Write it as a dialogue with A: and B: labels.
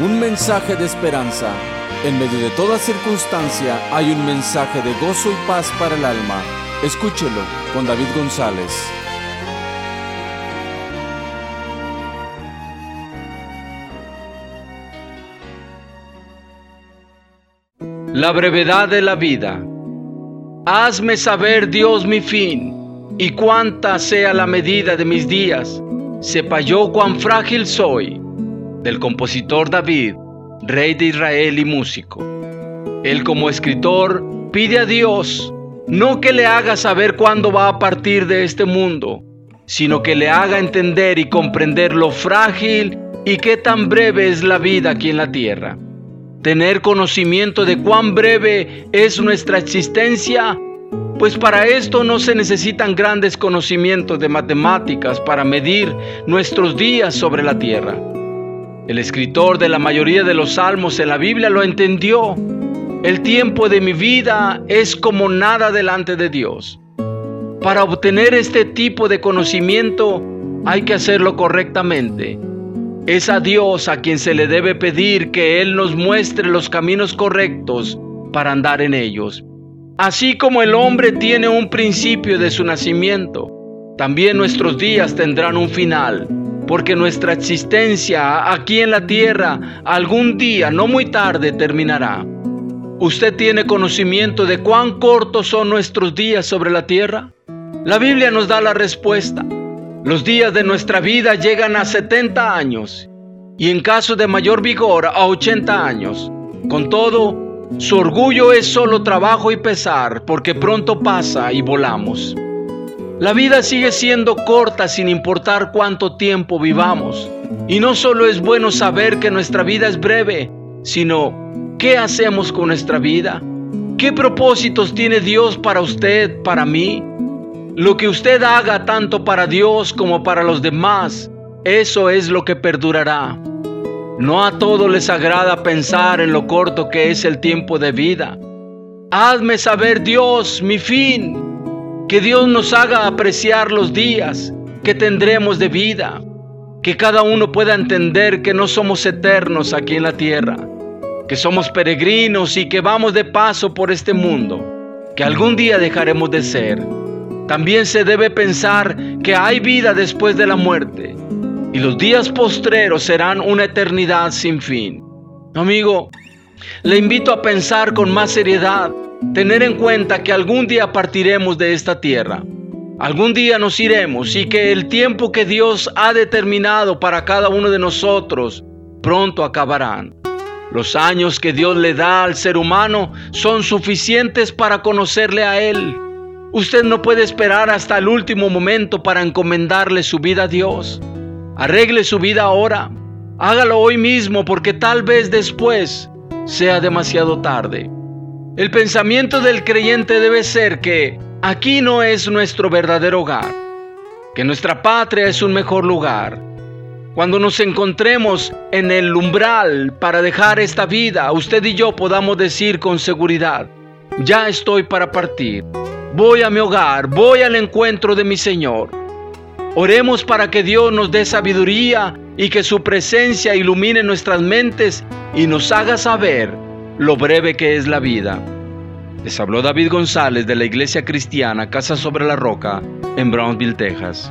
A: un mensaje de esperanza. En medio de toda circunstancia hay un mensaje de gozo y paz para el alma. Escúchelo con David González.
B: La brevedad de la vida. Hazme saber, Dios, mi fin, y cuánta sea la medida de mis días. Sepa yo cuán frágil soy. Del compositor David, rey de Israel y músico. Él como escritor pide a Dios no que le haga saber cuándo va a partir de este mundo, sino que le haga entender y comprender lo frágil y qué tan breve es la vida aquí en la tierra. Tener conocimiento de cuán breve es nuestra existencia, pues para esto no se necesitan grandes conocimientos de matemáticas para medir nuestros días sobre la tierra. El escritor de la mayoría de los salmos en la Biblia lo entendió. El tiempo de mi vida es como nada delante de Dios. Para obtener este tipo de conocimiento hay que hacerlo correctamente es a Dios a quien se le debe pedir que Él nos muestre los caminos correctos para andar en ellos. Así como el hombre tiene un principio de su nacimiento, también nuestros días tendrán un final, porque nuestra existencia aquí en la tierra algún día, no muy tarde, terminará. ¿Usted tiene conocimiento de cuán cortos son nuestros días sobre la tierra? La Biblia nos da la respuesta. Los días de nuestra vida llegan a 70 años y en caso de mayor vigor a 80 años. Con todo, su orgullo es solo trabajo y pesar porque pronto pasa y volamos. La vida sigue siendo corta sin importar cuánto tiempo vivamos. Y no solo es bueno saber que nuestra vida es breve, sino ¿qué hacemos con nuestra vida? ¿Qué propósitos tiene Dios para usted, para mí? Lo que usted haga tanto para Dios como para los demás, eso es lo que perdurará. No a todos les agrada pensar en lo corto que es el tiempo de vida. Hazme saber Dios mi fin, que Dios nos haga apreciar los días que tendremos de vida, que cada uno pueda entender que no somos eternos aquí en la tierra, que somos peregrinos y que vamos de paso por este mundo, que algún día dejaremos de ser. También se debe pensar que hay vida después de la muerte y los días postreros serán una eternidad sin fin. Amigo, le invito a pensar con más seriedad, tener en cuenta que algún día partiremos de esta tierra. Algún día nos iremos y que el tiempo que Dios ha determinado para cada uno de nosotros pronto acabarán. Los años que Dios le da al ser humano son suficientes para conocerle a Él Usted no puede esperar hasta el último momento para encomendarle su vida a Dios. Arregle su vida ahora. Hágalo hoy mismo porque tal vez después sea demasiado tarde. El pensamiento del creyente debe ser que aquí no es nuestro verdadero hogar, que nuestra patria es un mejor lugar. Cuando nos encontremos en el umbral para dejar esta vida, usted y yo podamos decir con seguridad, ya estoy para partir. Voy a mi hogar, voy al encuentro de mi Señor. Oremos para que Dios nos dé sabiduría y que su presencia ilumine nuestras mentes y nos haga saber lo breve que es la vida. Les habló David González de la Iglesia Cristiana Casa sobre la Roca en Brownsville, Texas.